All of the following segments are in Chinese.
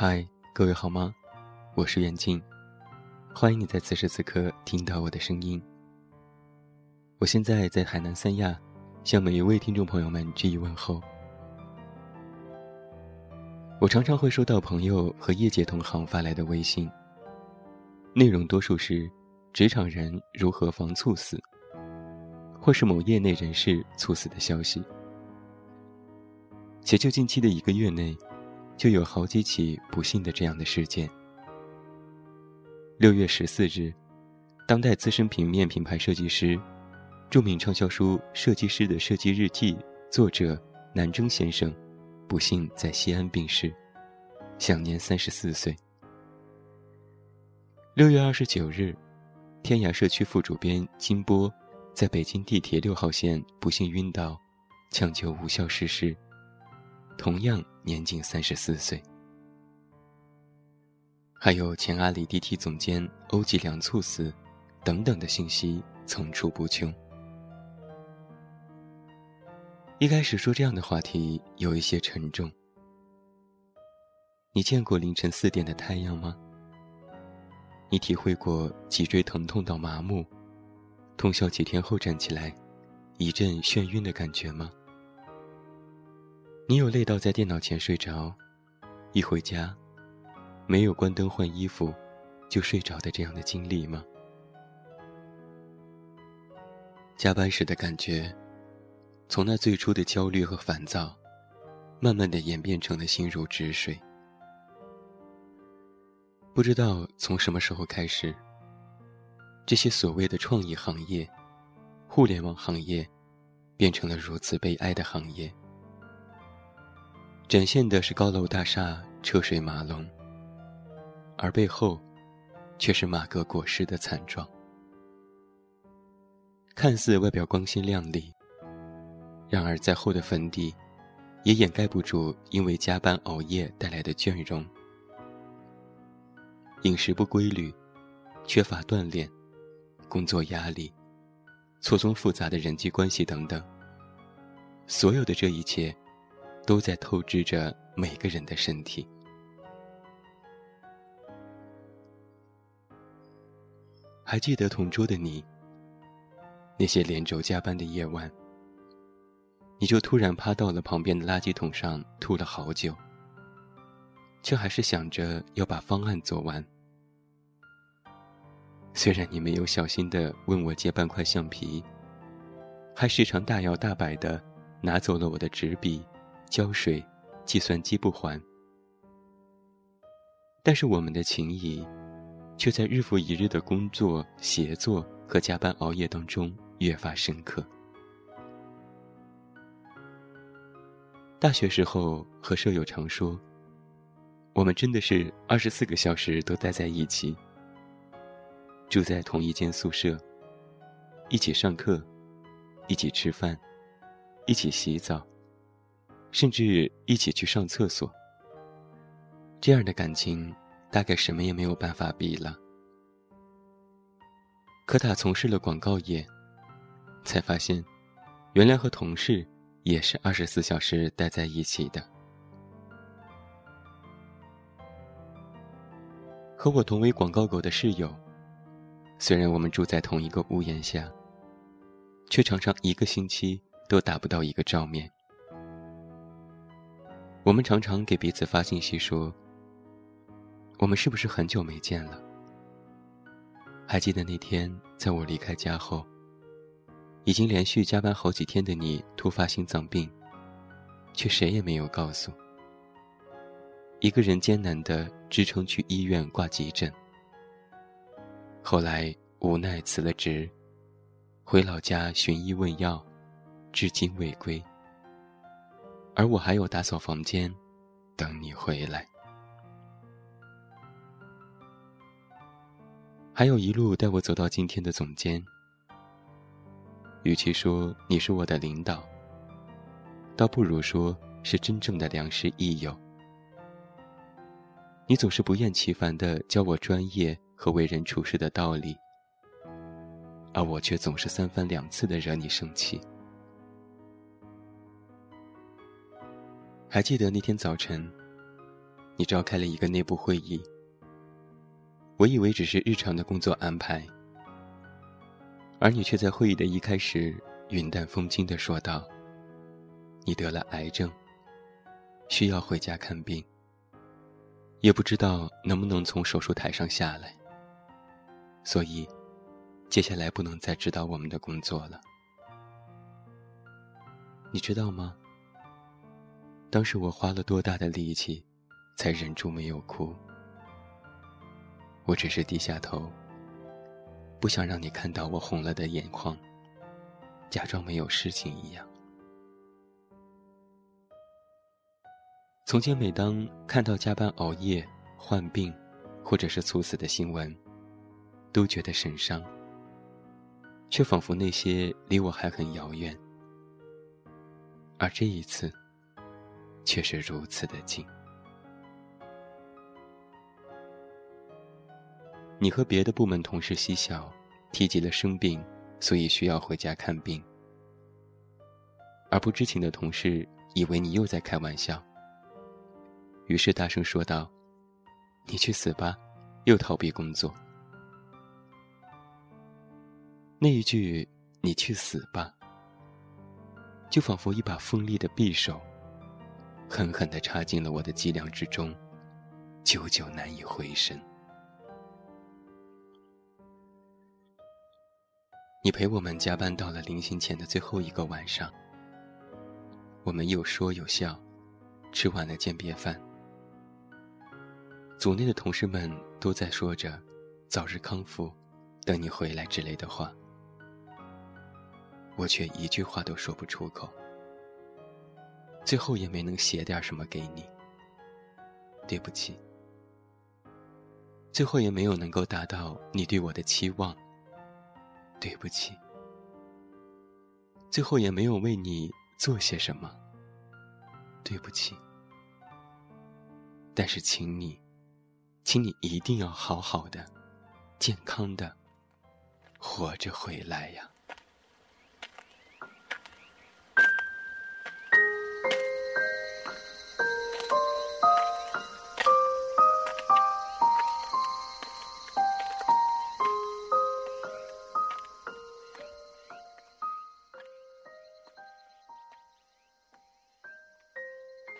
嗨，各位好吗？我是袁静，欢迎你在此时此刻听到我的声音。我现在在海南三亚，向每一位听众朋友们致以问候。我常常会收到朋友和业界同行发来的微信，内容多数是职场人如何防猝死，或是某业内人士猝死的消息。且就近期的一个月内。就有好几起不幸的这样的事件。六月十四日，当代资深平面品牌设计师、著名畅销书《设计师的设计日记》作者南征先生，不幸在西安病逝，享年三十四岁。六月二十九日，天涯社区副主编金波，在北京地铁六号线不幸晕倒，抢救无效逝世。同样年仅三十四岁，还有前阿里 DT 总监欧吉良猝死，等等的信息层出不穷。一开始说这样的话题有一些沉重。你见过凌晨四点的太阳吗？你体会过脊椎疼痛到麻木，通宵几天后站起来，一阵眩晕的感觉吗？你有累到在电脑前睡着，一回家，没有关灯换衣服，就睡着的这样的经历吗？加班时的感觉，从那最初的焦虑和烦躁，慢慢的演变成了心如止水。不知道从什么时候开始，这些所谓的创意行业、互联网行业，变成了如此悲哀的行业。展现的是高楼大厦、车水马龙，而背后，却是马革裹尸的惨状。看似外表光鲜亮丽，然而在后的坟地，也掩盖不住因为加班熬夜带来的倦容。饮食不规律，缺乏锻炼，工作压力，错综复杂的人际关系等等，所有的这一切。都在透支着每个人的身体。还记得同桌的你，那些连轴加班的夜晚，你就突然趴到了旁边的垃圾桶上吐了好久，却还是想着要把方案做完。虽然你没有小心的问我借半块橡皮，还时常大摇大摆的拿走了我的纸笔。胶水，计算机不还。但是我们的情谊，却在日复一日的工作、协作和加班熬夜当中越发深刻。大学时候和舍友常说，我们真的是二十四个小时都待在一起，住在同一间宿舍，一起上课，一起吃饭，一起洗澡。甚至一起去上厕所，这样的感情大概什么也没有办法比了。可他从事了广告业，才发现，原来和同事也是二十四小时待在一起的。和我同为广告狗的室友，虽然我们住在同一个屋檐下，却常常一个星期都打不到一个照面。我们常常给彼此发信息说：“我们是不是很久没见了？”还记得那天在我离开家后，已经连续加班好几天的你突发心脏病，却谁也没有告诉。一个人艰难的支撑去医院挂急诊，后来无奈辞了职，回老家寻医问药，至今未归。而我还有打扫房间，等你回来。还有一路带我走到今天的总监。与其说你是我的领导，倒不如说是真正的良师益友。你总是不厌其烦的教我专业和为人处事的道理，而我却总是三番两次的惹你生气。还记得那天早晨，你召开了一个内部会议。我以为只是日常的工作安排，而你却在会议的一开始云淡风轻地说道：“你得了癌症，需要回家看病，也不知道能不能从手术台上下来，所以接下来不能再指导我们的工作了。”你知道吗？当时我花了多大的力气，才忍住没有哭。我只是低下头，不想让你看到我红了的眼眶，假装没有事情一样。从前，每当看到加班熬夜、患病，或者是猝死的新闻，都觉得神伤，却仿佛那些离我还很遥远。而这一次，却是如此的近。你和别的部门同事嬉笑，提及了生病，所以需要回家看病。而不知情的同事以为你又在开玩笑，于是大声说道：“你去死吧，又逃避工作。”那一句“你去死吧”。就仿佛一把锋利的匕首，狠狠地插进了我的脊梁之中，久久难以回神。你陪我们加班到了临行前的最后一个晚上，我们有说有笑，吃完了饯别饭。组内的同事们都在说着“早日康复，等你回来”之类的话。我却一句话都说不出口，最后也没能写点什么给你。对不起，最后也没有能够达到你对我的期望。对不起，最后也没有为你做些什么。对不起，但是请你，请你一定要好好的、健康的活着回来呀。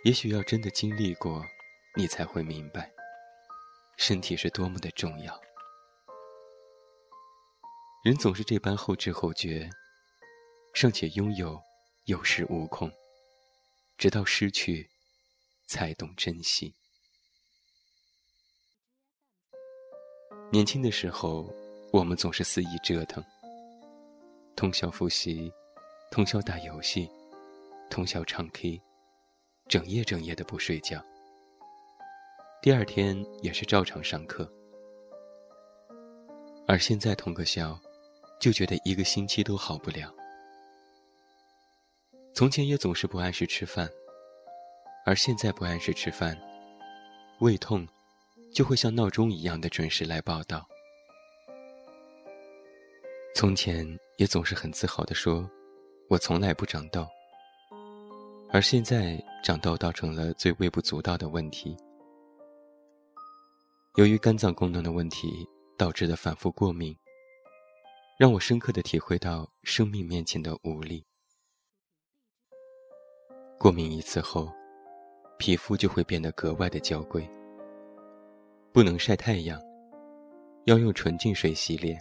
也许要真的经历过，你才会明白，身体是多么的重要。人总是这般后知后觉，尚且拥有，有恃无恐，直到失去，才懂珍惜。年轻的时候，我们总是肆意折腾，通宵复习，通宵打游戏，通宵唱 K。整夜整夜的不睡觉，第二天也是照常上课。而现在通个宵，就觉得一个星期都好不了。从前也总是不按时吃饭，而现在不按时吃饭，胃痛就会像闹钟一样的准时来报道。从前也总是很自豪的说，我从来不长痘。而现在长痘倒成了最微不足道的问题。由于肝脏功能的问题导致的反复过敏，让我深刻的体会到生命面前的无力。过敏一次后，皮肤就会变得格外的娇贵。不能晒太阳，要用纯净水洗脸，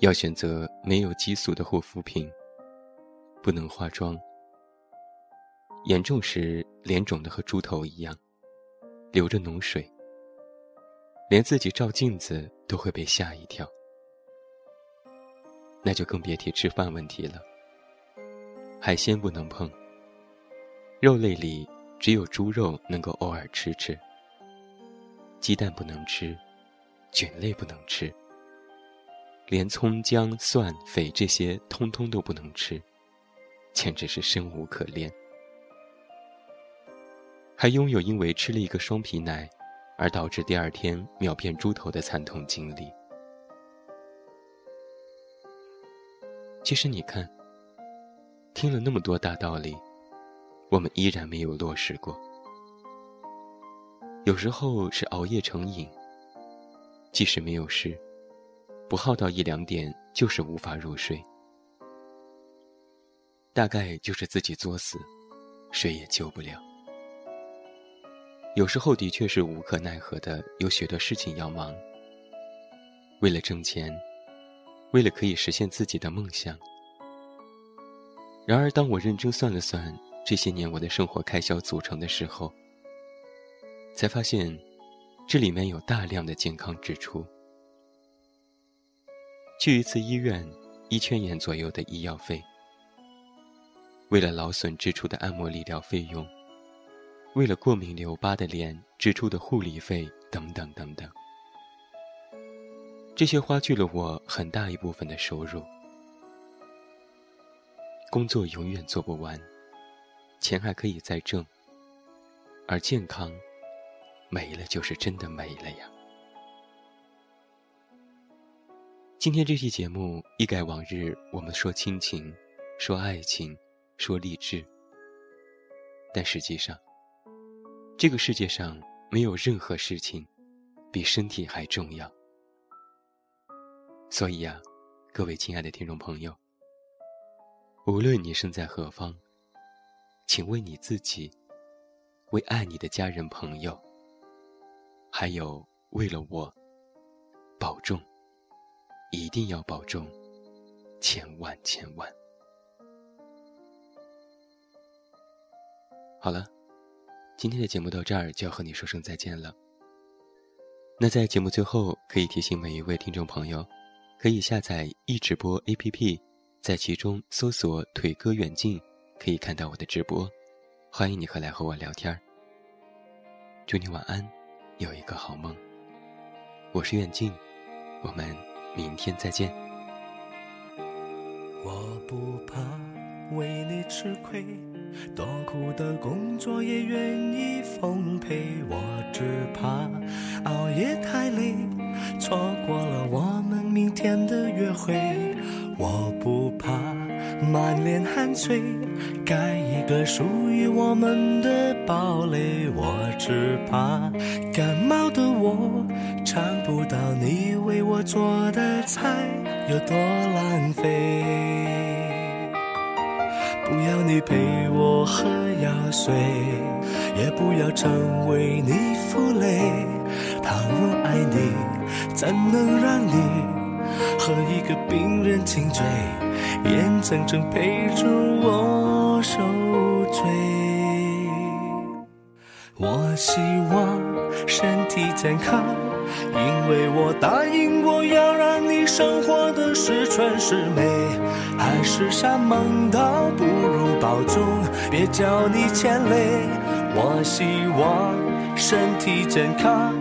要选择没有激素的护肤品，不能化妆。严重时，脸肿得和猪头一样，流着脓水，连自己照镜子都会被吓一跳。那就更别提吃饭问题了。海鲜不能碰，肉类里只有猪肉能够偶尔吃吃。鸡蛋不能吃，菌类不能吃，连葱姜蒜肥这些通通都不能吃，简直是生无可恋。还拥有因为吃了一个双皮奶，而导致第二天秒变猪头的惨痛经历。其实你看，听了那么多大道理，我们依然没有落实过。有时候是熬夜成瘾。即使没有事，不耗到一两点，就是无法入睡。大概就是自己作死，谁也救不了。有时候的确是无可奈何的，有许多事情要忙。为了挣钱，为了可以实现自己的梦想。然而，当我认真算了算这些年我的生活开销组成的时候，才发现，这里面有大量的健康支出。去一次医院，一千元左右的医药费；为了劳损支出的按摩理疗费用。为了过敏留疤的脸支出的护理费等等等等，这些花去了我很大一部分的收入。工作永远做不完，钱还可以再挣，而健康没了就是真的没了呀。今天这期节目一改往日，我们说亲情，说爱情，说励志，但实际上。这个世界上没有任何事情比身体还重要，所以啊，各位亲爱的听众朋友，无论你身在何方，请为你自己，为爱你的家人朋友，还有为了我，保重，一定要保重，千万千万。好了。今天的节目到这儿就要和你说声再见了。那在节目最后，可以提醒每一位听众朋友，可以下载易直播 APP，在其中搜索“腿哥远近”，可以看到我的直播。欢迎你和来和我聊天儿。祝你晚安，有一个好梦。我是远近，我们明天再见。我不怕为你吃亏。多苦的工作也愿意奉陪，我只怕熬夜太累，错过了我们明天的约会。我不怕满脸汗水，盖一个属于我们的堡垒。我只怕感冒的我尝不到你为我做的菜，有多浪费。不要你陪我喝药水，也不要成为你负累。倘若爱你，怎能让你和一个病人亲嘴，眼睁睁陪着我受罪？我希望身体健康，因为我答应过要让你生活的十全十美。海誓山盟倒不如保重，别叫你牵累。我希望身体健康，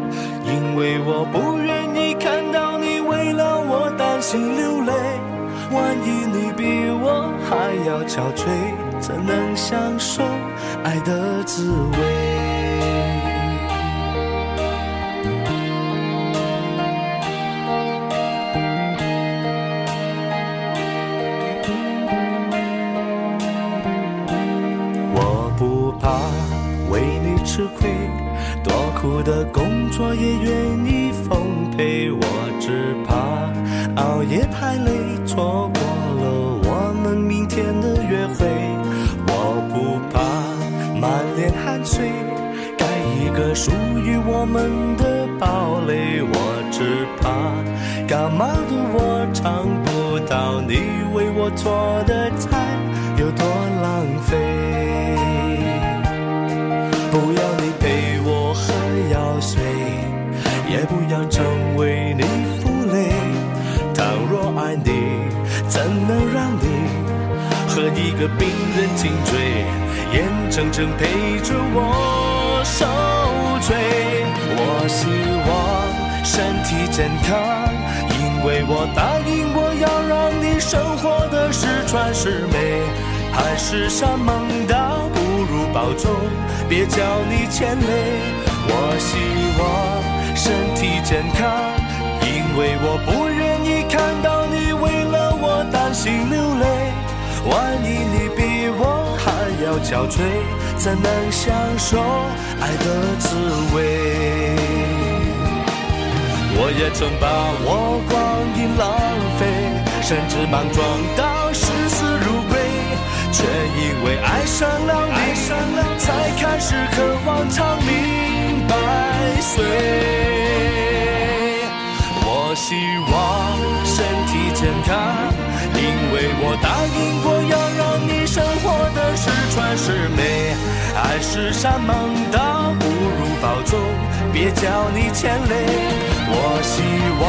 因为我不愿意看到你为了我担心流泪。万一你比我还要憔悴，怎能享受爱的滋味？苦的工作也愿意奉陪。我只怕熬夜太累，错过了我们明天的约会。我不怕满脸汗水，盖一个属于我们的堡垒。我只怕感冒的我尝不到你为我做的菜，有多浪费。也不要成为你负累。倘若爱你，怎能让你和一个病人紧追，眼睁睁陪着我受罪？我希望身体健康，因为我答应过要让你生活的十全十美，海誓山盟到不如保重。别叫你牵累，我希望身体健康，因为我不愿意看到你为了我担心流泪。万一你比我还要憔悴，怎能享受爱的滋味？我也曾把我光阴浪费，甚至莽撞到视死如归，却因为爱上了你，才开始渴望长命百岁。我希望身体健康，因为我答应过要让你生活的十全十美。爱是山盟，倒，不如保重，别叫你牵累。我希望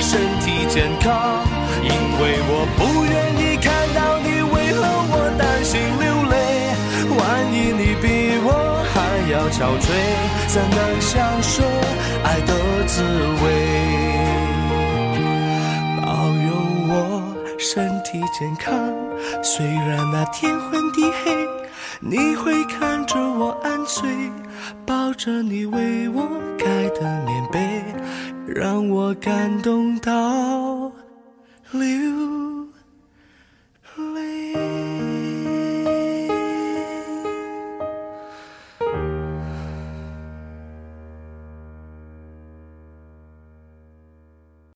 身体健康，因为我不愿意看到你为何我担心流泪。万一你比我要憔悴，怎能享受爱的滋味？保佑我身体健康，虽然那天昏地黑，你会看着我安睡，抱着你为我盖的棉被。让我感动到流。